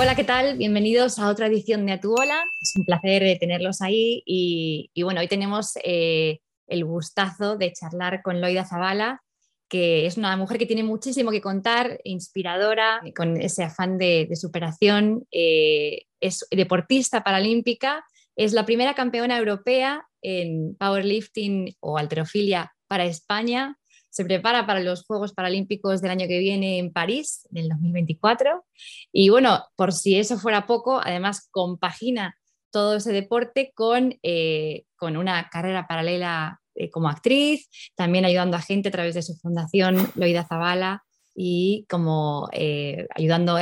Hola, ¿qué tal? Bienvenidos a otra edición de A Tu Hola. Es un placer eh, tenerlos ahí y, bueno, hoy tenemos eh, el gustazo de charlar con Loida Zavala, que es una mujer que tiene muchísimo que contar, inspiradora, con ese afán de, superación. Eh, es deportista paralímpica, es la primera campeona europea en powerlifting o alterofilia para España se prepara para los Juegos Paralímpicos del año que viene en París, en el 2024. Y bueno, por si eso fuera poco, además compagina todo ese deporte con, eh, con una carrera paralela eh, como actriz, también ayudando a gente a través de su fundación Loida Zavala y como eh, ayudando,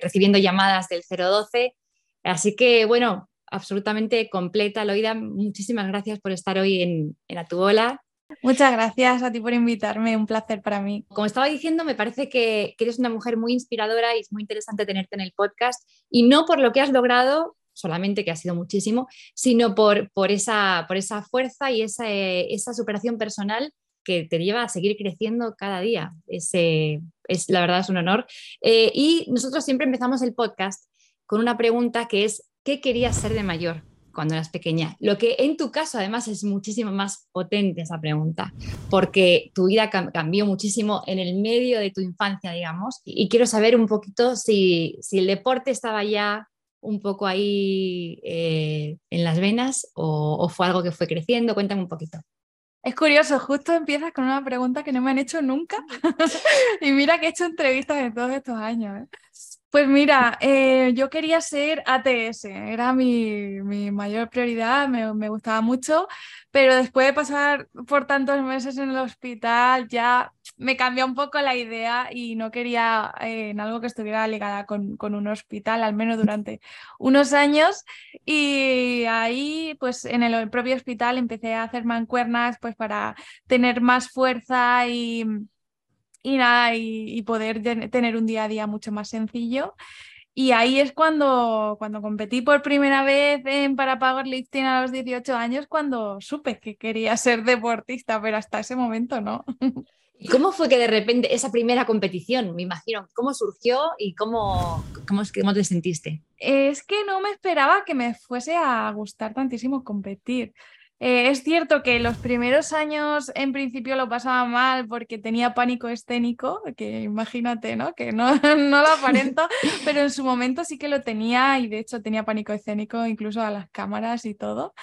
recibiendo llamadas del 012. Así que bueno, absolutamente completa, Loida. Muchísimas gracias por estar hoy en, en Atuola Muchas gracias a ti por invitarme, un placer para mí. Como estaba diciendo, me parece que, eres una mujer muy inspiradora y es muy interesante tenerte en el podcast y no por lo que has logrado, solamente que ha sido muchísimo, sino por, por, esa, por esa fuerza y esa, esa superación personal que te lleva a seguir creciendo cada día. Es, es la verdad, es un honor. Eh, y nosotros siempre empezamos el podcast con una pregunta que es, ¿qué querías ser de mayor? Cuando eras pequeña. Lo que en tu caso además es muchísimo más potente esa pregunta, porque tu vida cambió muchísimo en el medio de tu infancia, digamos, y, quiero saber un poquito si, el deporte estaba ya un poco ahí eh, en las venas o, o fue algo que fue creciendo. Cuéntame un poquito. Es curioso, justo empiezas con una pregunta que no me han hecho nunca. y mira que he hecho entrevistas en todos estos años. ¿eh? Pues mira, eh, yo quería ser ATS, era mi, mayor prioridad, me, gustaba mucho, pero después de pasar por tantos meses en el hospital ya me cambió un poco la idea y no quería eh, en algo que estuviera ligada con, con, un hospital, al menos durante unos años. Y ahí, pues en el propio hospital empecé a hacer mancuernas pues para tener más fuerza y y nada, y, poder tener un día a día mucho más sencillo. Y ahí es cuando, cuando competí por primera vez en para powerlifting a los 18 años, cuando supe que quería ser deportista, pero hasta ese momento no. ¿Y cómo fue que de repente esa primera competición, me imagino, cómo surgió y cómo, cómo, cómo te sentiste? Es que no me esperaba que me fuese a gustar tantísimo competir. Eh, es cierto que los primeros años en principio lo pasaba mal porque tenía pánico escénico, que imagínate, ¿no? Que no, no lo aparento, pero en su momento sí que lo tenía y de hecho tenía pánico escénico incluso a las cámaras y todo.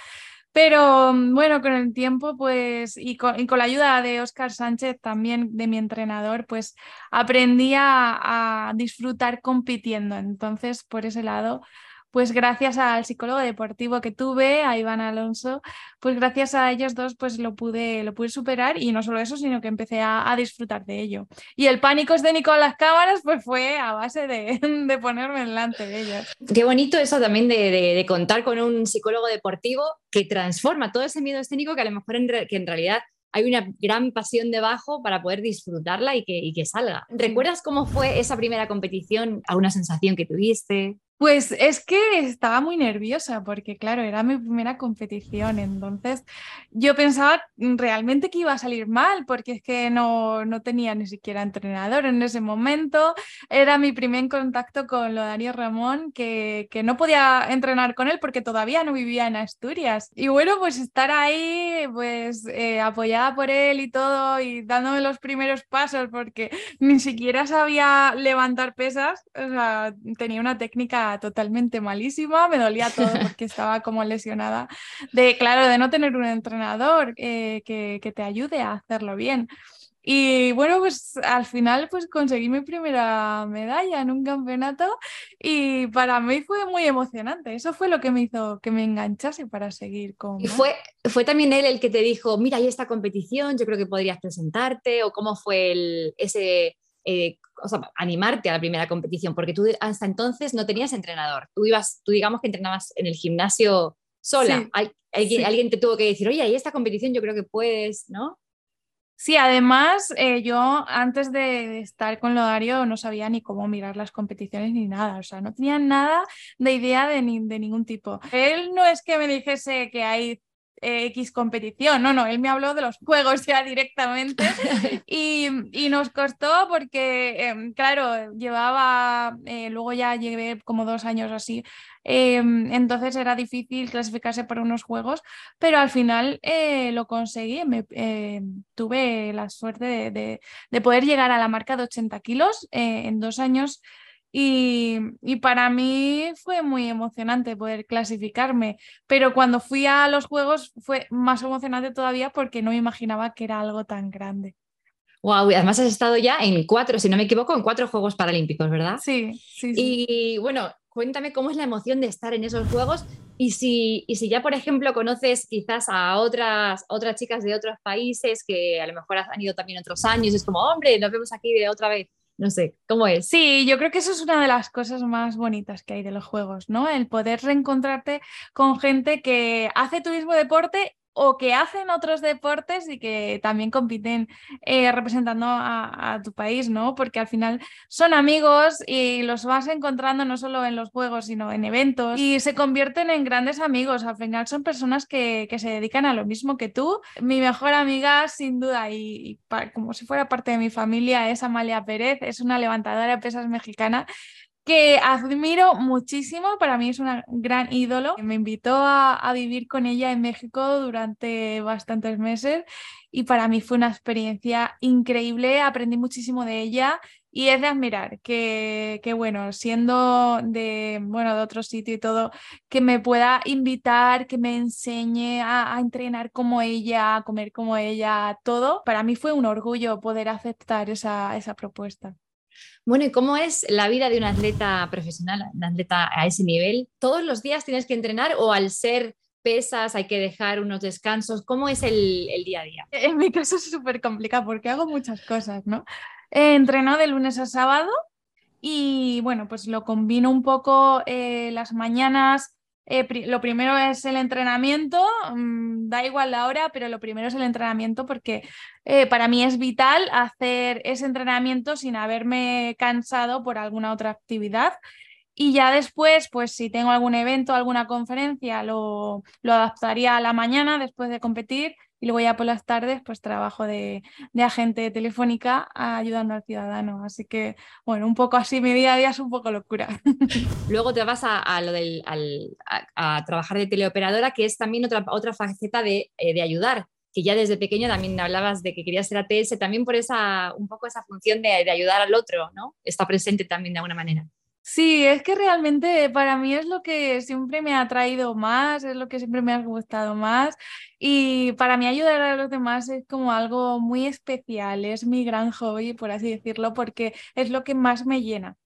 Pero bueno, con el tiempo, pues, y con, la ayuda de Oscar Sánchez, también de mi entrenador, pues aprendí a disfrutar compitiendo. Entonces, por ese lado, pues gracias al psicólogo deportivo que tuve, a Iván Alonso, pues gracias a ellos dos pues lo pude, lo pude superar y no solo eso, sino que empecé a, disfrutar de ello. Y el pánico escénico a las cámaras pues fue a base de, de ponerme delante de ellos. Qué bonito eso también de, de, contar con un psicólogo deportivo que transforma todo ese miedo escénico que a lo mejor en, que en realidad hay una gran pasión debajo para poder disfrutarla y que, y que salga. ¿Recuerdas cómo fue esa primera competición? ¿Alguna sensación que tuviste? Pues es que estaba muy nerviosa porque, claro, era mi primera competición, entonces yo pensaba realmente que iba a salir mal porque es que no, no tenía ni siquiera entrenador en ese momento, era mi primer contacto con lo Darío Ramón, que, que no podía entrenar con él porque todavía no vivía en Asturias. Y bueno, pues estar ahí, pues eh, apoyada por él y todo y dándome los primeros pasos porque ni siquiera sabía levantar pesas, o sea, tenía una técnica totalmente malísima, me dolía todo porque estaba como lesionada, de, claro, de no tener un entrenador eh, que, que te ayude a hacerlo bien. Y bueno, pues al final pues conseguí mi primera medalla en un campeonato y para mí fue muy emocionante. Eso fue lo que me hizo que me enganchase para seguir con... ¿Y fue, fue también él el que te dijo, mira, hay esta competición, yo creo que podrías presentarte? ¿O cómo fue el, ese eh, o sea, animarte a la primera competición, porque tú hasta entonces no tenías entrenador. Tú ibas, tú digamos que entrenabas en el gimnasio sola. alguien, alguien, te tuvo que decir, oye, hay esta competición, yo creo que puedes, ¿no? Sí, además eh, yo antes de estar con Lodario no sabía ni cómo mirar las competiciones ni nada, o sea, no tenía nada de idea de, de ningún tipo. Él no es que me dijese que hay X competición, no, no, él me habló de los juegos ya directamente y, nos costó porque, em, claro, llevaba, eh, luego ya llegué como dos años así, em, entonces era difícil clasificarse para unos juegos, pero al final eh, lo conseguí, me, em, tuve la suerte de, de, poder llegar a la marca de 80 kilos en dos años y, para mí fue muy emocionante poder clasificarme, pero cuando fui a los Juegos fue más emocionante todavía porque no me imaginaba que era algo tan grande. Wow, además has estado ya en cuatro, si no me equivoco, en cuatro Juegos Paralímpicos, ¿verdad? Sí, sí. sí. Y bueno, cuéntame cómo es la emoción de estar en esos Juegos y si, y si ya, por ejemplo, conoces quizás a otras, otras chicas de otros países que a lo mejor han ido también otros años, es como, hombre, nos vemos aquí de otra vez. No sé, ¿cómo es? Sí, yo creo que eso es una de las cosas más bonitas que hay de los juegos, ¿no? El poder reencontrarte con gente que hace tu mismo deporte o que hacen otros deportes y que también compiten eh, representando a, tu país, ¿no? Porque al final son amigos y los vas encontrando no solo en los juegos, sino en eventos y se convierten en grandes amigos. Al final son personas que, que se dedican a lo mismo que tú. Mi mejor amiga, sin duda, y, como si fuera parte de mi familia, es Amalia Pérez, es una levantadora de pesas mexicana que admiro muchísimo, para mí es una gran ídolo. Me invitó a, vivir con ella en México durante bastantes meses y para mí fue una experiencia increíble, aprendí muchísimo de ella y es de admirar que, bueno, siendo de, bueno, de otro sitio y todo, que me pueda invitar, que me enseñe a, a entrenar como ella, a comer como ella, todo. Para mí fue un orgullo poder aceptar esa, esa propuesta. Bueno, ¿y cómo es la vida de un atleta profesional, un atleta a ese nivel? ¿Todos los días tienes que entrenar o al ser pesas hay que dejar unos descansos? ¿Cómo es el, día a día? En mi caso es súper complicado porque hago muchas cosas, ¿no? entreno de lunes a sábado y bueno, pues lo combino un poco eh, las mañanas eh, lo primero es el entrenamiento, mm, da igual la hora, pero lo primero es el entrenamiento porque eh, para mí es vital hacer ese entrenamiento sin haberme cansado por alguna otra actividad. Y ya después, pues si tengo algún evento, alguna conferencia, lo, lo adaptaría a la mañana después de competir y luego ya por las tardes pues trabajo de, agente telefónica ayudando al ciudadano. Así que bueno, un poco así mi día a día es un poco locura. Luego te vas a, a, trabajar de teleoperadora, que es también otra, otra faceta de, eh, de ayudar que ya desde pequeño también hablabas de que querías ser ATS, también por esa, un poco esa función de, de, ayudar al otro, ¿no? Está presente también de alguna manera. Sí, es que realmente para mí es lo que siempre me ha traído más, es lo que siempre me ha gustado más y para mí ayudar a los demás es como algo muy especial, es mi gran hobby, por así decirlo, porque es lo que más me llena.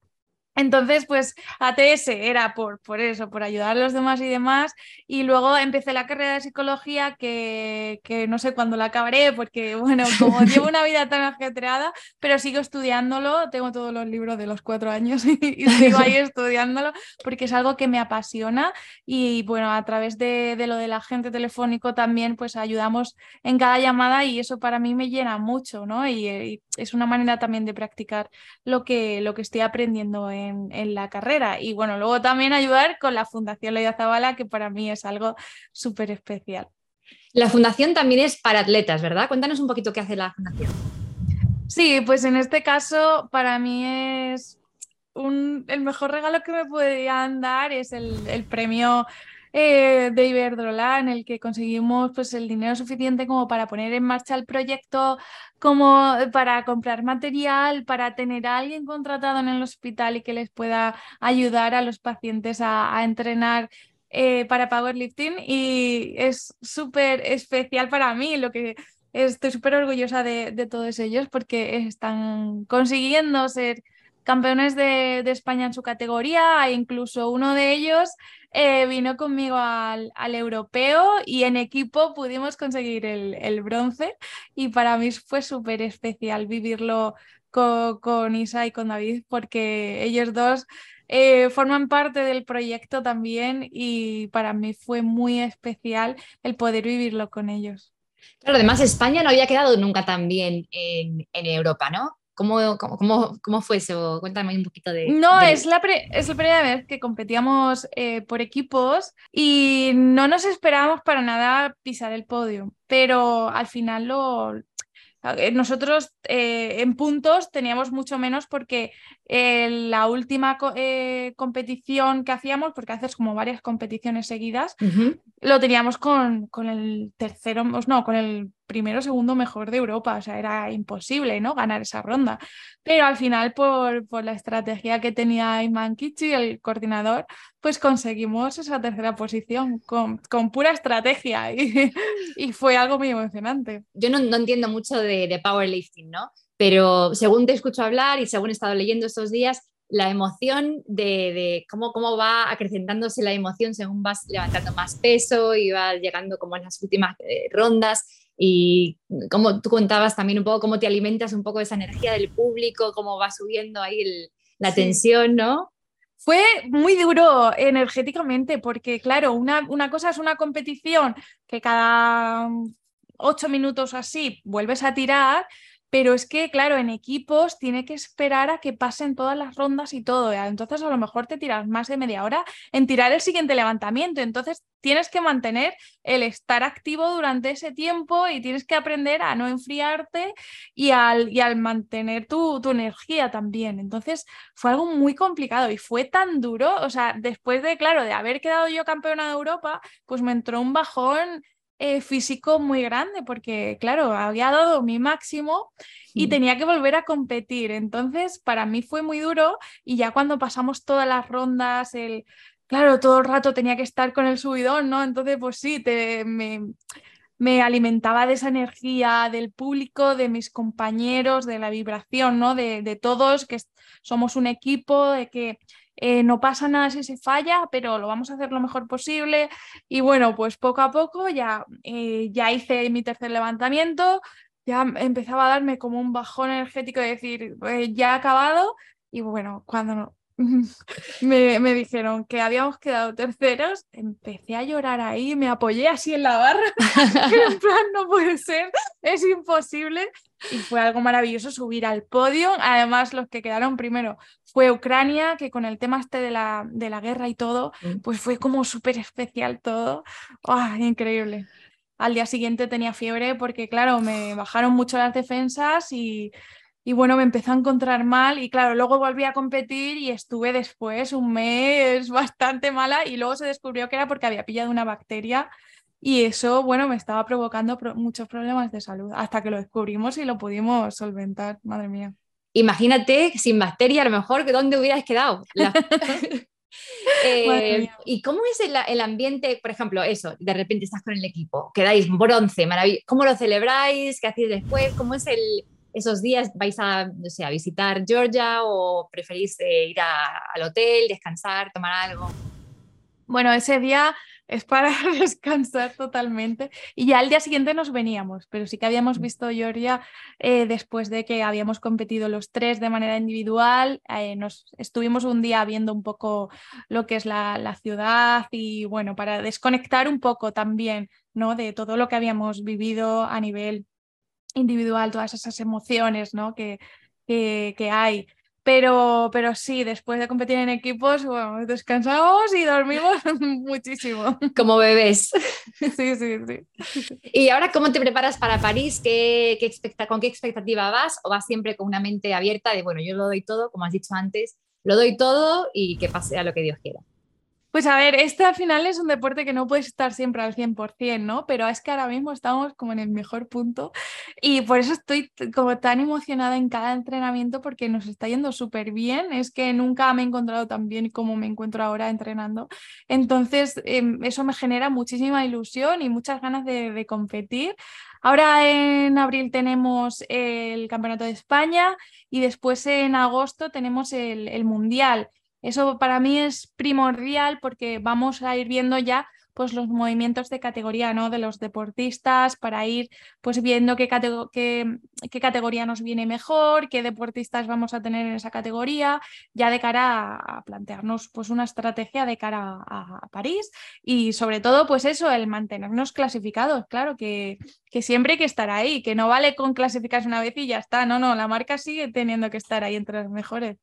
Entonces, pues ATS era por, por eso, por ayudar a los demás y demás. Y luego empecé la carrera de psicología que, que no sé cuándo la acabaré, porque bueno, como llevo una vida tan ajetreada, pero sigo estudiándolo, tengo todos los libros de los cuatro años y, sigo ahí estudiándolo porque es algo que me apasiona. Y bueno, a través de, de lo del agente telefónico también, pues ayudamos en cada llamada y eso para mí me llena mucho, ¿no? Y, y es una manera también de practicar lo que, lo que estoy aprendiendo en en, la carrera. Y bueno, luego también ayudar con la Fundación Leida Zabala, que para mí es algo súper especial. La fundación también es para atletas, ¿verdad? Cuéntanos un poquito qué hace la fundación. Sí, pues en este caso para mí es un, el mejor regalo que me podrían dar es el, el premio eh, de Iberdrola en el que conseguimos pues, el dinero suficiente como para poner en marcha el proyecto, como para comprar material, para tener a alguien contratado en el hospital y que les pueda ayudar a los pacientes a, entrenar eh, para powerlifting. Y es súper especial para mí lo que estoy súper orgullosa de, de, todos ellos porque están consiguiendo ser campeones de, España en su categoría e incluso uno de ellos eh, vino conmigo al, europeo y en equipo pudimos conseguir el, bronce y para mí fue súper especial vivirlo con, Isa y con David porque ellos dos eh, forman parte del proyecto también y para mí fue muy especial el poder vivirlo con ellos. Además España no había quedado nunca tan bien en, en Europa, ¿no? ¿Cómo, cómo, cómo, fue eso? Cuéntame un poquito de... No, Es, la es la primera vez que competíamos eh, por equipos y no nos esperábamos para nada pisar el podio, pero al final lo, eh, nosotros eh, en puntos teníamos mucho menos porque eh, la última competición que hacíamos, porque haces como varias competiciones seguidas, lo teníamos con, con, el tercero, no, con el primero segundo mejor de Europa, o sea, era imposible, ¿no? Ganar esa ronda. Pero al final, por, por la estrategia que tenía Iman Kichi, el coordinador, pues conseguimos esa tercera posición con, con pura estrategia y, y, fue algo muy emocionante. Yo no, no entiendo mucho de, de powerlifting, ¿no? Pero según te escucho hablar y según he estado leyendo estos días, la emoción de, de, cómo, cómo va acrecentándose la emoción según vas levantando más peso y vas llegando como en las últimas eh, rondas y como tú contabas también un poco cómo te alimentas un poco de esa energía del público, cómo va subiendo ahí la tensión, ¿no? Fue muy duro energéticamente porque, claro, una, una cosa es una competición que cada ocho minutos así vuelves a tirar pero es que, claro, en equipos tiene que esperar a que pasen todas las rondas y todo. Entonces, a lo mejor te tiras más de media hora en tirar el siguiente levantamiento. Entonces, tienes que mantener el estar activo durante ese tiempo y tienes que aprender a no enfriarte y al, y al mantener tu, tu energía también. Entonces, fue algo muy complicado y fue tan duro. O sea, después de, claro, de haber quedado yo campeona de Europa, pues me entró un bajón eh, físico muy grande porque, claro, había dado mi máximo y tenía que volver a competir. Entonces, para mí fue muy duro y ya cuando pasamos todas las rondas, el, claro, todo el rato tenía que estar con el subidón, ¿no? Entonces, pues sí, te, me, me alimentaba de esa energía del público, de mis compañeros, de la vibración, ¿no? De, de todos, que somos un equipo, de que eh, no pasa nada si se falla, pero lo vamos a hacer lo mejor posible. Y bueno, pues poco a poco ya, eh, ya hice mi tercer levantamiento, ya empezaba a darme como un bajón energético de decir, eh, ya ha acabado. Y bueno, cuando me, me, dijeron que habíamos quedado terceros, empecé a llorar ahí, me apoyé así en la barra, en plan, no puede ser, es imposible. Y fue algo maravilloso subir al podio. Además, los que quedaron primero fue Ucrania, que con el tema este de la, de la guerra y todo, mm. pues fue como súper especial todo. ¡Oh, increíble. Al día siguiente tenía fiebre porque, claro, me bajaron mucho las defensas y y bueno, me empezó a encontrar mal y claro, luego volví a competir y estuve después un mes bastante mala y luego se descubrió que era porque había pillado una bacteria y eso, bueno, me estaba provocando muchos problemas de salud hasta que lo descubrimos y lo pudimos solventar, madre mía. Imagínate, sin bacteria, a lo mejor, ¿dónde hubieras quedado? Eh, ¿Y cómo es el, el, ambiente, por ejemplo, eso, de repente estás con el equipo, quedáis bronce, maravilloso, ¿cómo lo celebráis? ¿Qué hacéis después? ¿Cómo es el, esos días vais a, no sé, a visitar Georgia o preferís eh, ir al hotel, descansar, tomar algo? Bueno, ese día es para descansar totalmente. Y ya al día siguiente nos veníamos, pero sí que habíamos mm. visto Georgia eh, después de que habíamos competido los tres de manera individual. Eh, nos estuvimos un día viendo un poco lo que es la, la, ciudad y bueno, para desconectar un poco también ¿no? de todo lo que habíamos vivido a nivel individual, todas esas emociones ¿no? que, que, hay. Pero, pero sí, después de competir en equipos, bueno, descansamos y dormimos muchísimo. Como bebés. Sí, sí, sí. ¿Y ahora cómo te preparas para París? ¿Qué, qué expecta ¿Con qué expectativa vas? ¿O vas siempre con una mente abierta de, bueno, yo lo doy todo, como has dicho antes, lo doy todo y que pase a lo que Dios quiera? Pues a ver, este al final es un deporte que no puedes estar siempre al 100%, ¿no? Pero es que ahora mismo estamos como en el mejor punto y por eso estoy como tan emocionada en cada entrenamiento porque nos está yendo súper bien. Es que nunca me he encontrado tan bien como me encuentro ahora entrenando. Entonces, em, eso me genera muchísima ilusión y muchas ganas de, competir. Ahora en abril tenemos el Campeonato de España y después en agosto tenemos el, el Mundial. Eso para mí es primordial porque vamos a ir viendo ya pues los movimientos de categoría ¿no? de los deportistas para ir pues viendo qué, qué, categoría nos viene mejor, qué deportistas vamos a tener en esa categoría, ya de cara a, plantearnos pues una estrategia de cara a, París y sobre todo pues eso, el mantenernos clasificados, claro que, que siempre hay que estar ahí, que no vale con clasificarse una vez y ya está, no, no, la marca sigue teniendo que estar ahí entre las mejores.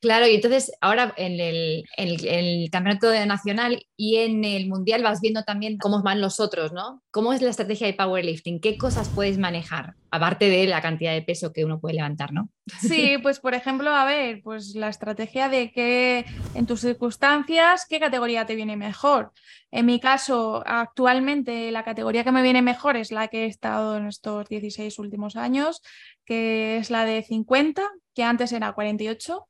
Claro, y entonces ahora en el, campeonato nacional y en el mundial vas viendo también cómo van los otros, ¿no? ¿Cómo es la estrategia de powerlifting? ¿Qué cosas puedes manejar? Aparte de la cantidad de peso que uno puede levantar, ¿no? Sí, pues por ejemplo, a ver, pues la estrategia de que en tus circunstancias, ¿qué categoría te viene mejor? En mi caso, actualmente la categoría que me viene mejor es la que he estado en estos 16 últimos años, que es la de 50, que antes era 48.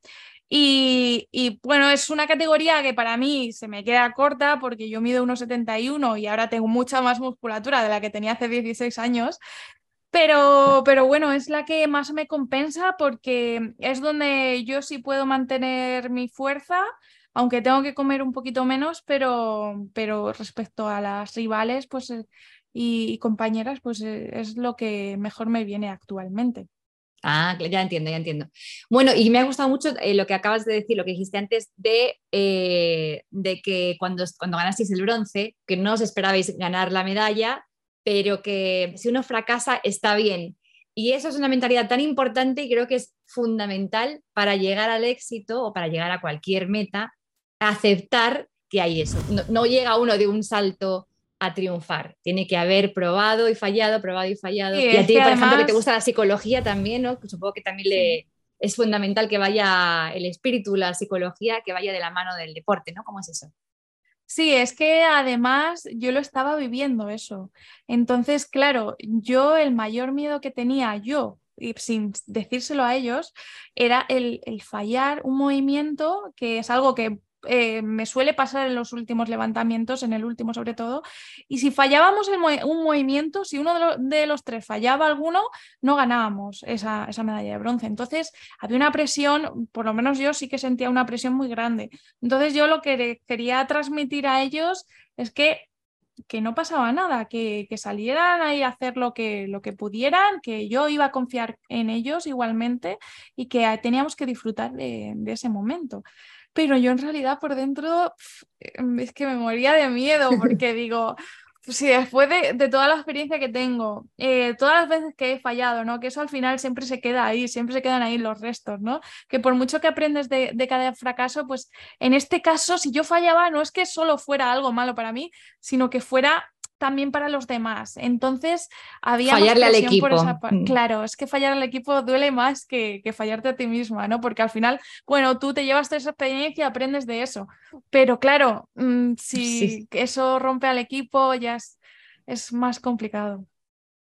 Y, y, bueno, es una categoría que para mí se me queda corta porque yo mido 1,71 y ahora tengo mucha más musculatura de la que tenía hace 16 años. Pero, pero bueno, es la que más me compensa porque es donde yo sí puedo mantener mi fuerza, aunque tengo que comer un poquito menos, pero, pero respecto a las rivales pues, eh, y, compañeras, pues eh, es lo que mejor me viene actualmente. Ah, ya entiendo, ya entiendo. Bueno, y me ha gustado mucho eh, lo que acabas de decir, lo que dijiste antes de, de que cuando, cuando ganasteis el bronce, que no os esperabais ganar la medalla, pero que si uno fracasa está bien. Y eso es una mentalidad tan importante y creo que es fundamental para llegar al éxito o para llegar a cualquier meta, aceptar que hay eso. No, llega uno de un salto a triunfar. Tiene que haber probado y fallado, probado y fallado. y a ti, por ejemplo, que te gusta la psicología también, ¿no? Supongo que también le, es fundamental que vaya el espíritu, la psicología, que vaya de la mano del deporte, ¿no? ¿Cómo es eso? Sí, es que además yo lo estaba viviendo eso. Entonces, claro, yo el mayor miedo que tenía yo, y sin decírselo a ellos, era el, el fallar un movimiento que es algo que eh, me suele pasar en los últimos levantamientos, en el último sobre todo, y si fallábamos un movimiento, si uno de, los tres fallaba alguno, no ganábamos esa, medalla de bronce. Entonces había una presión, por lo menos yo sí que sentía una presión muy grande. Entonces yo lo que quería transmitir a ellos es que que no pasaba nada, que, salieran ahí a hacer lo que, lo que pudieran, que yo iba a confiar en ellos igualmente y que teníamos que disfrutar de ese momento pero yo en realidad por dentro em, es que me moría de miedo porque digo, si después de, toda la experiencia que tengo, eh, todas las veces que he fallado, ¿no? Que eso al final siempre se queda ahí, siempre se quedan ahí los restos, ¿no? Que por mucho que aprendes de, de, cada fracaso, pues en este caso, si yo fallaba, no es que solo fuera algo malo para mí, sino que fuera también para los demás. Entonces, había fallarle al equipo. Mm. Claro, es que fallar al equipo duele más que, que, fallarte a ti misma, ¿no? Porque al final, bueno, tú te llevas toda esa experiencia, aprendes de eso. Pero claro, mm, si eso rompe al equipo, ya es, es más complicado.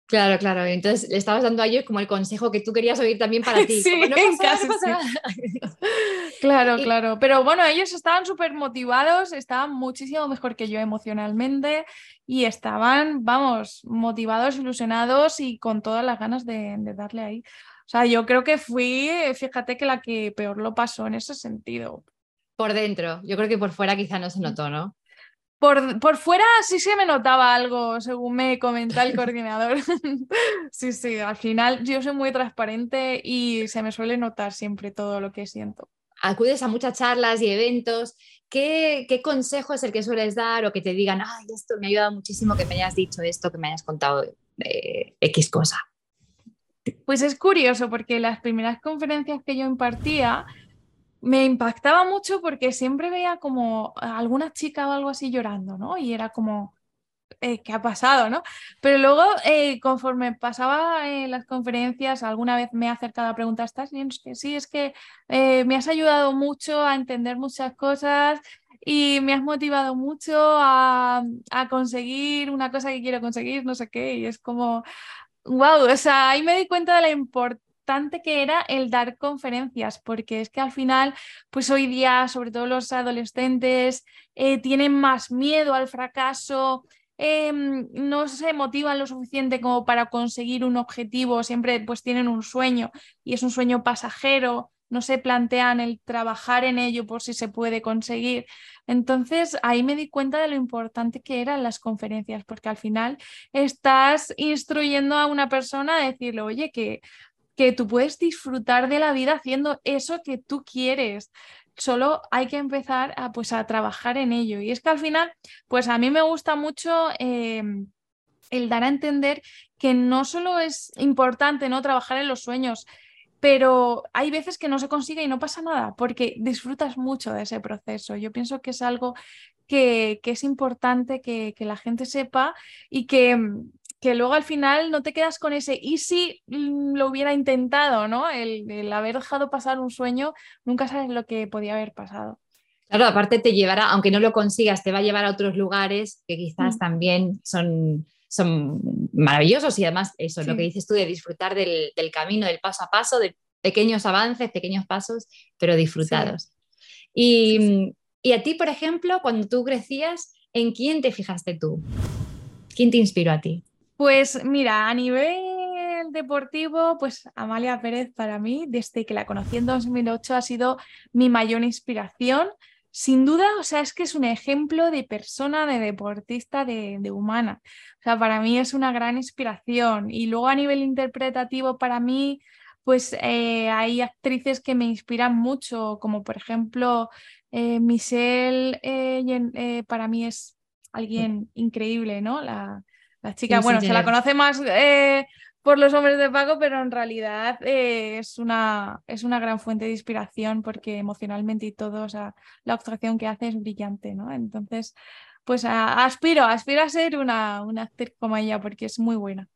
Claro, claro. Entonces le estabas dando a ellos como el consejo que tú querías oír también para ti. Sí, en casa, claro, claro. Pero bueno, ellos estaban súper motivados, estaban muchísimo mejor que yo emocionalmente y estaban, vamos, motivados, ilusionados y con todas las ganas de, de darle ahí. O sea, yo creo que fui, fíjate que la que peor lo pasó en ese sentido. Por dentro, yo creo que por fuera quizá no se notó, ¿no? Por, fuera sí se me notaba algo, según me comenta el coordinador. sí, sí, al final yo soy muy transparente y se me suele notar siempre todo lo que siento. Acudes a muchas charlas y eventos. ¿Qué, consejo es el que sueles dar o que te digan, ay, esto me ha ayudado muchísimo que me hayas dicho esto, que me hayas contado de X cosa? Pues es curioso porque las primeras conferencias que yo impartía me impactaba mucho porque siempre veía como alguna chica o algo así llorando, ¿no? Y era como, eh, ¿qué ha pasado, no? Pero luego, eh, conforme pasaba en las conferencias, alguna vez me he acercado a preguntar, ¿estás bien? sí, es que eh, me has ayudado mucho a entender muchas cosas y me has motivado mucho a, a conseguir una cosa que quiero conseguir, no sé qué, y es como, wow, o sea, ahí me di cuenta de la importancia que era el dar conferencias, porque es que al final, pues hoy día, sobre todo los adolescentes, eh, tienen más miedo al fracaso, em, no se motivan lo suficiente como para conseguir un objetivo, siempre pues tienen un sueño y es un sueño pasajero no se plantean el trabajar en ello por si se puede conseguir. Entonces ahí me di cuenta de lo importante que eran las conferencias, porque al final estás instruyendo a una persona a decirle, oye, que, que tú puedes disfrutar de la vida haciendo eso que tú quieres. Solo hay que empezar a, pues, a trabajar en ello. Y es que al final, pues a mí me gusta mucho em, el dar a entender que no solo es importante ¿no? trabajar en los sueños, pero hay veces que no se consigue y no pasa nada porque disfrutas mucho de ese proceso. Yo pienso que es algo que, es importante que, la gente sepa y que, que, luego al final no te quedas con ese y si mm, lo hubiera intentado, ¿no? El, el haber dejado pasar un sueño, nunca sabes lo que podía haber pasado. Claro, aparte te llevará, aunque no lo consigas, te va a llevar a otros lugares que quizás mm. también son son maravillosos y además eso, es lo que dices tú de disfrutar del, camino, del paso a paso, de pequeños avances, pequeños pasos, pero disfrutados. Y, y, a ti, por ejemplo, cuando tú crecías, ¿en quién te fijaste tú? ¿Quién te inspiró a ti? Pues mira, a nivel deportivo, pues Amalia Pérez para mí, desde que la conocí en 2008, ha sido mi mayor inspiración. Sin duda, o sea, es que es un ejemplo de persona, de deportista, de, humana. O sea, para mí es una gran inspiración. Y luego a nivel interpretativo, para mí, pues eh, hay actrices que me inspiran mucho, como por ejemplo eh, Michelle, eh, para mí es alguien increíble, ¿no? Chica, bueno, se la conoce más por los hombres de Paco, pero en realidad eh, es, una, es una gran fuente de inspiración porque emocionalmente y todo, o sea, la actuación que hace es brillante, ¿no? Entonces, pues aspiro, aspiro a ser una, una actriz como ella porque es muy buena.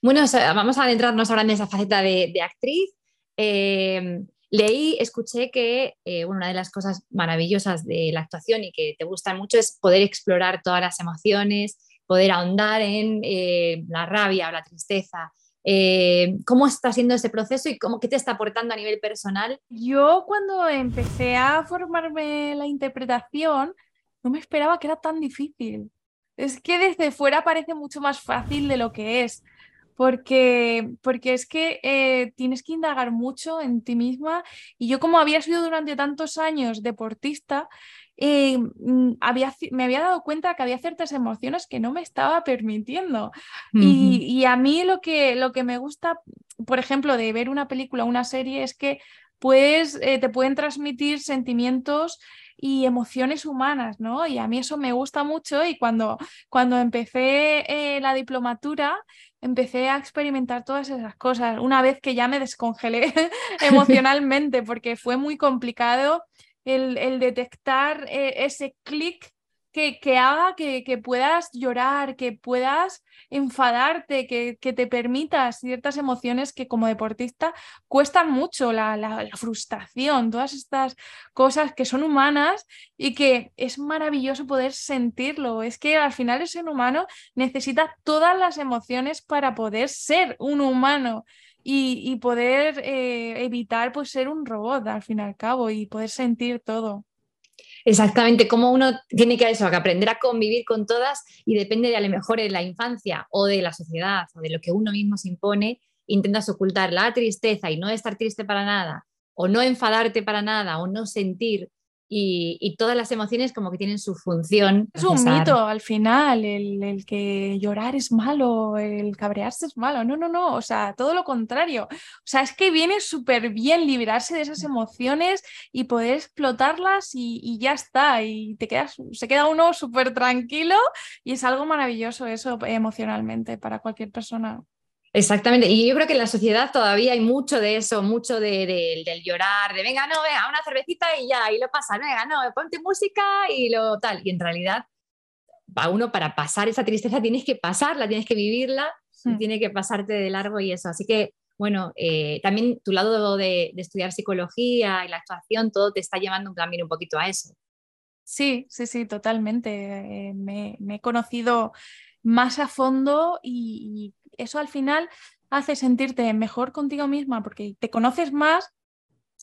Bueno, vamos a adentrarnos ahora en esa faceta de, actriz. Em, leí, escuché que eh, una de las cosas maravillosas de la actuación y que te gusta mucho es poder explorar todas las emociones, poder ahondar en eh, la rabia o la tristeza, eh, ¿Cómo está siendo ese proceso y cómo, qué te está aportando a nivel personal? Yo cuando empecé a formarme la interpretación, no me esperaba que era tan difícil. Es que desde fuera parece mucho más fácil de lo que es, porque, porque es que eh, tienes que indagar mucho en ti misma y yo como había sido durante tantos años deportista, eh, mm, había, me había dado cuenta que había ciertas emociones que no me estaba permitiendo. y, a mí lo que, lo que me gusta, por ejemplo, de ver una película o una serie es que pues, te pueden transmitir sentimientos y emociones humanas, ¿no? Y a mí eso me gusta mucho y cuando, cuando empecé eh, la diplomatura, empecé a experimentar todas esas cosas, una vez que ya me descongelé emocionalmente, porque fue muy complicado el, detectar eh, ese clic que, que, haga que, que, puedas llorar, que puedas enfadarte, que, que, te permitas ciertas emociones que como deportista cuestan mucho, la, la, frustración, todas estas cosas que son humanas y que es maravilloso poder sentirlo. Es que al final el ser humano necesita todas las emociones para poder ser un humano y, poder eh, evitar pues, ser un robot al fin y al cabo y poder sentir todo. Exactamente, como uno tiene que, eso, que aprender a convivir con todas y depende de a lo mejor de la infancia o de la sociedad o de lo que uno mismo se impone, intentas ocultar la tristeza y no estar triste para nada, o no enfadarte para nada, o no sentir y, todas las emociones como que tienen su función. Es un mito al final, el, que llorar es malo, el cabrearse es malo. No, no, no, o sea, todo lo contrario. O sea, es que viene súper bien liberarse de esas emociones y poder explotarlas y, y, ya está. Y te quedas, se queda uno súper tranquilo y es algo maravilloso eso emocionalmente para cualquier persona. Exactamente, y yo creo que en la sociedad todavía hay mucho de eso, mucho de, del llorar, de venga, no, venga, una cervecita y ya, y lo pasa, venga, no, ponte música y lo tal. Y en realidad, a uno para pasar esa tristeza tienes que pasarla, tienes que vivirla, hmm. tiene que pasarte de largo y eso. Así que, bueno, eh, también tu lado de, estudiar psicología y la actuación, todo te está llevando también un poquito a eso. Sí, sí, sí, totalmente. Eh, me, he conocido más a fondo y, eso al final hace sentirte mejor contigo misma porque te conoces más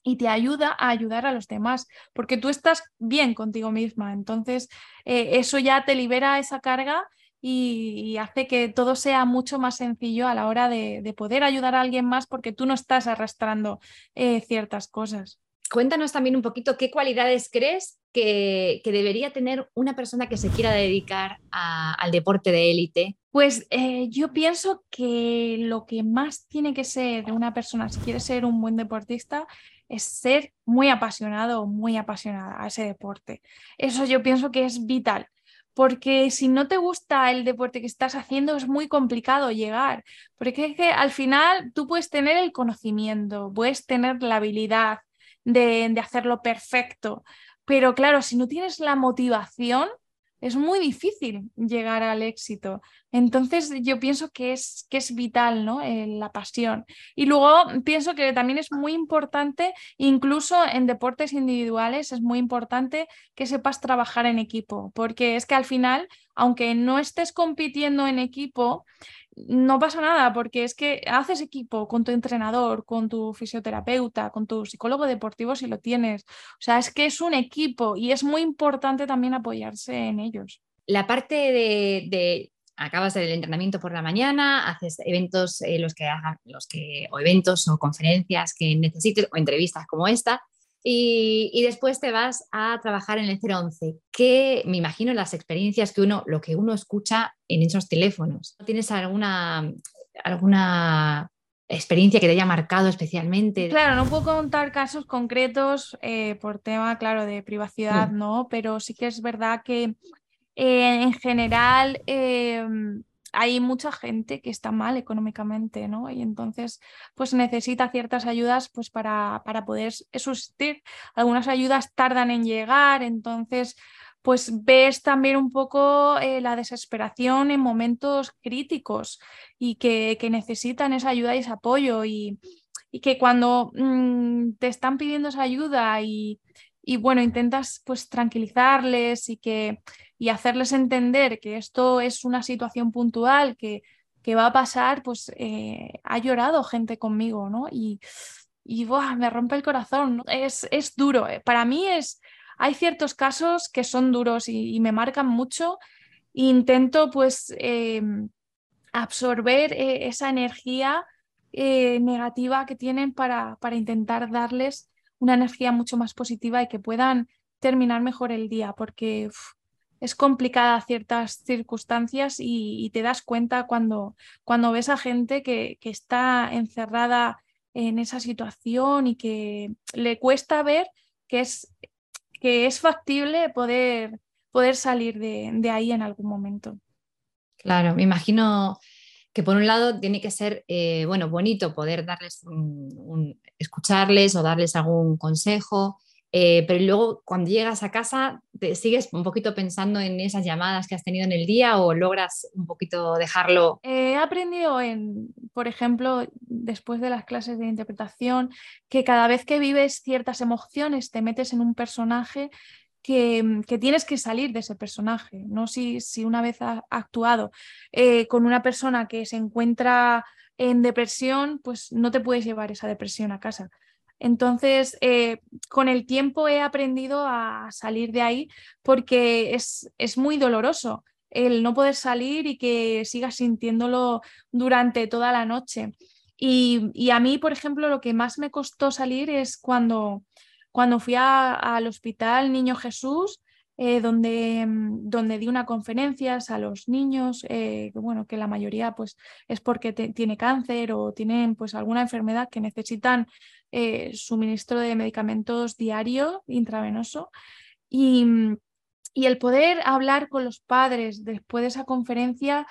y te ayuda a ayudar a los demás, porque tú estás bien contigo misma. Entonces, eh, eso ya te libera esa carga y, hace que todo sea mucho más sencillo a la hora de, poder ayudar a alguien más porque tú no estás arrastrando eh, ciertas cosas. Cuéntanos también un poquito qué cualidades crees que, debería tener una persona que se quiera dedicar al deporte de élite. Pues eh, yo pienso que lo que más tiene que ser de una persona si quiere ser un buen deportista es ser muy apasionado o muy apasionada a ese deporte. Eso yo pienso que es vital porque si no te gusta el deporte que estás haciendo es muy complicado llegar, porque es que al final tú puedes tener el conocimiento, puedes tener la habilidad de, hacerlo perfecto, pero claro, si no tienes la motivación, es muy difícil llegar al éxito. Entonces yo pienso que es, que es vital ¿no? Eh, la pasión. Y luego pienso que también es muy importante, incluso en deportes individuales, es muy importante que sepas trabajar en equipo, porque es que al final, aunque no estés compitiendo en equipo, no pasa nada porque es que haces equipo con tu entrenador, con tu fisioterapeuta, con tu psicólogo deportivo si lo tienes. O sea, es que es un equipo y es muy importante también apoyarse en ellos. La parte de, acabas el entrenamiento por la mañana, haces eventos eh, los que los que o eventos o conferencias que necesites o entrevistas como esta y, después te vas a trabajar en el 011, que me imagino las experiencias que uno, lo que uno escucha en esos teléfonos. ¿Tienes alguna, alguna experiencia que te haya marcado especialmente? Claro, no puedo contar casos concretos eh, por tema, claro, de privacidad, mm. ¿no? Pero sí que es verdad que eh, en general em, hay mucha gente que está mal económicamente, ¿no? Y entonces, pues necesita ciertas ayudas pues para, para poder subsistir. Algunas ayudas tardan en llegar, entonces, pues ves también un poco eh, la desesperación en momentos críticos y que, que, necesitan esa ayuda y ese apoyo y, y que cuando mm, te están pidiendo esa ayuda y, y bueno, intentas pues tranquilizarles y que y hacerles entender que esto es una situación puntual que, que va a pasar, pues eh, ha llorado gente conmigo, ¿no? Y, y me rompe el corazón. Es, es duro. Eh. Para mí es, hay ciertos casos que son duros y, me marcan mucho. intento pues em, absorber eh, esa energía negativa que tienen para, para intentar darles una energía mucho más positiva y que puedan terminar mejor el día, porque es complicada ciertas circunstancias y, te das cuenta cuando, cuando ves a gente que, que, está encerrada en esa situación y que le cuesta ver que es, que es factible poder, poder salir de, de ahí en algún momento. Claro, me imagino que por un lado tiene que ser eh, bueno, bonito poder darles un, escucharles o darles algún consejo, eh, pero luego cuando llegas a casa te sigues un poquito pensando en esas llamadas que has tenido en el día o logras un poquito dejarlo. he aprendido en, por ejemplo, después de las clases de interpretación, que cada vez que vives ciertas emociones te metes en un personaje Mm, que, tienes que salir de ese personaje, no si, si una vez has actuado eh, con una persona que se encuentra en depresión, pues no te puedes llevar esa depresión a casa. Entonces, eh, con el tiempo he aprendido a salir de ahí porque es, es muy doloroso el no poder salir y que sigas sintiéndolo durante toda la noche. Y, y, a mí, por ejemplo, lo que más me costó salir es cuando cuando fui al hospital Niño Jesús, eh, donde, mm, donde di una conferencia a los niños, eh, bueno, que la mayoría pues, es porque tiene cáncer o tienen pues, alguna enfermedad que necesitan eh, suministro de medicamentos diario, intravenoso. Y, mm, y el poder hablar con los padres después de esa conferencia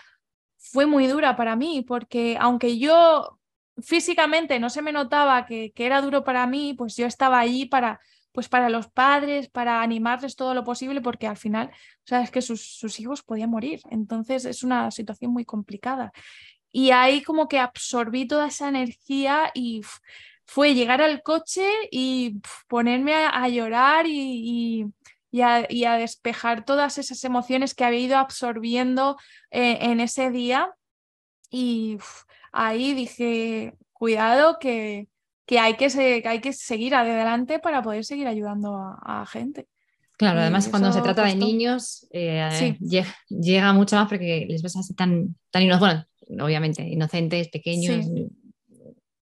fue muy dura para mí, porque aunque yo físicamente no se me notaba que, era duro para mí, pues yo estaba allí para, pues para los padres, para animarles todo lo posible, porque al final, sabes que sus, hijos podían morir. Entonces es una situación muy complicada. Y ahí como que absorbí toda esa energía y fue llegar al coche y ponerme a, llorar y, a, despejar todas esas emociones que había ido absorbiendo eh, en ese día. Y ahí dije, cuidado que, que, hay, que hay que seguir adelante para poder seguir ayudando a, gente. Claro, además cuando se trata de niños eh, llega, mucho más porque les ves así tan, tan inocentes, bueno, obviamente, inocentes, pequeños,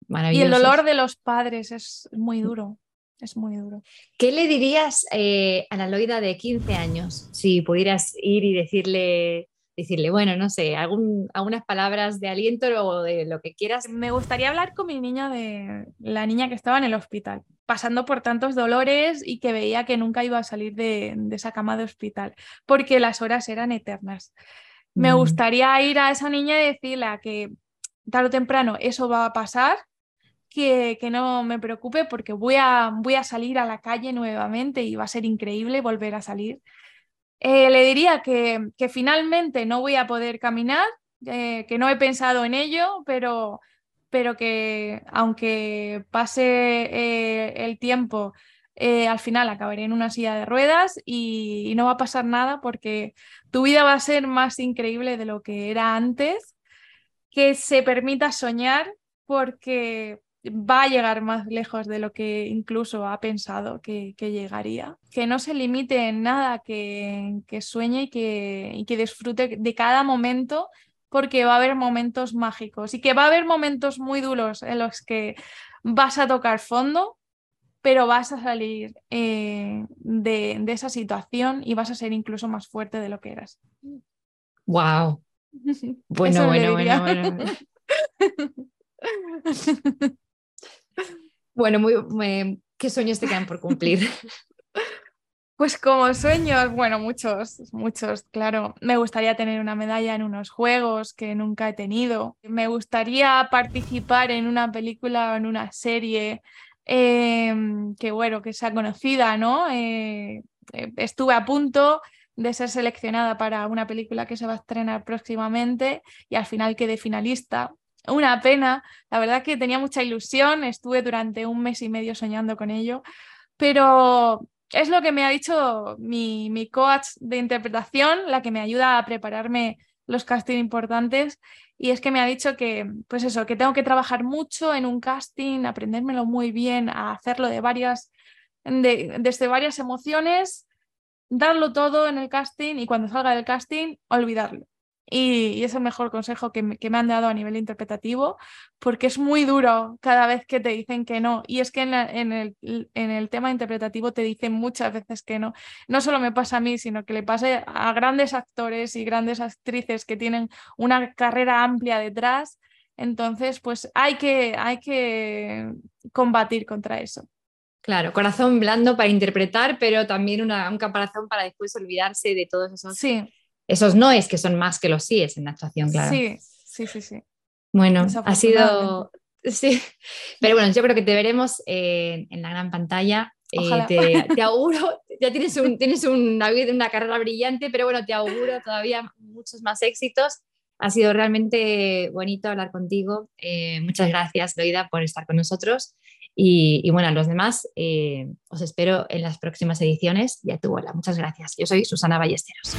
maravillosos. Y el dolor de los padres es muy duro, es muy duro. ¿Qué le dirías eh, a la Loida de 15 años si pudieras ir y decirle decirle, bueno, no sé, algún, algunas palabras de aliento o de lo que quieras. Me gustaría hablar con mi niña de la niña que estaba en el hospital, pasando por tantos dolores y que veía que nunca iba a salir de, esa cama de hospital, porque las horas eran eternas. Me mm. gustaría ir a esa niña y decirle que tarde o temprano eso va a pasar, que, que, no me preocupe porque voy a, voy a salir a la calle nuevamente y va a ser increíble volver a salir eh, le diría que, finalmente no voy a poder caminar, eh, que no he pensado en ello, pero, pero que aunque pase eh, el tiempo, al final acabaré en una silla de ruedas y, no va a pasar nada porque tu vida va a ser más increíble de lo que era antes, que se permita soñar porque va a llegar más lejos de lo que incluso ha pensado que, llegaría. Que no se limite en nada, que, sueñe y que, que disfrute de cada momento porque va a haber momentos mágicos y que va a haber momentos muy duros en los que vas a tocar fondo, pero vas a salir eh, de, esa situación y vas a ser incluso más fuerte de lo que eras. Wow. Bueno, bueno, bueno, bueno. Bueno, muy, ¿qué sueños te quedan por cumplir? Pues como sueños, bueno, muchos, muchos, claro. Me gustaría tener una medalla en unos juegos que nunca he tenido. Me gustaría participar en una película o en una serie em, que, bueno, que sea conocida, ¿no? Eh, eh, estuve a punto de ser seleccionada para una película que se va a estrenar próximamente y al final quedé finalista una pena. La verdad que tenía mucha ilusión, estuve durante un mes y medio soñando con ello, pero es lo que me ha dicho mi, mi coach de interpretación, la que me ayuda a prepararme los castings importantes y es que me ha dicho que pues eso, que tengo que trabajar mucho en un casting, aprendérmelo muy bien, a hacerlo de varias desde varias emociones, darlo todo en el casting y cuando salga del casting olvidarlo. Y, es el mejor consejo que me, han dado a nivel interpretativo, porque es muy duro cada vez que te dicen que no. Y es que en, el, en, el, tema interpretativo te dicen muchas veces que no. No solo me pasa a mí, sino que le pasa a grandes actores y grandes actrices que tienen una carrera amplia detrás. Entonces, pues hay que, hay que combatir contra eso. Claro, corazón blando para interpretar, pero también una, un caparazón para después olvidarse de todos esos sí esos no es que son más que los síes en la actuación, claro. Sí, sí, sí, sí. Bueno, ha sido... Sí, pero bueno, yo creo que te veremos en la gran pantalla. Eh, te, auguro, ya tienes, un, tienes una, una carrera brillante, pero bueno, te auguro todavía muchos más éxitos. Ha sido realmente bonito hablar contigo. Eh, muchas gracias, Loida, por estar con nosotros. Y, bueno, a los demás eh, os espero en las próximas ediciones de A tu bola. Muchas gracias. Yo soy Susana Ballesteros.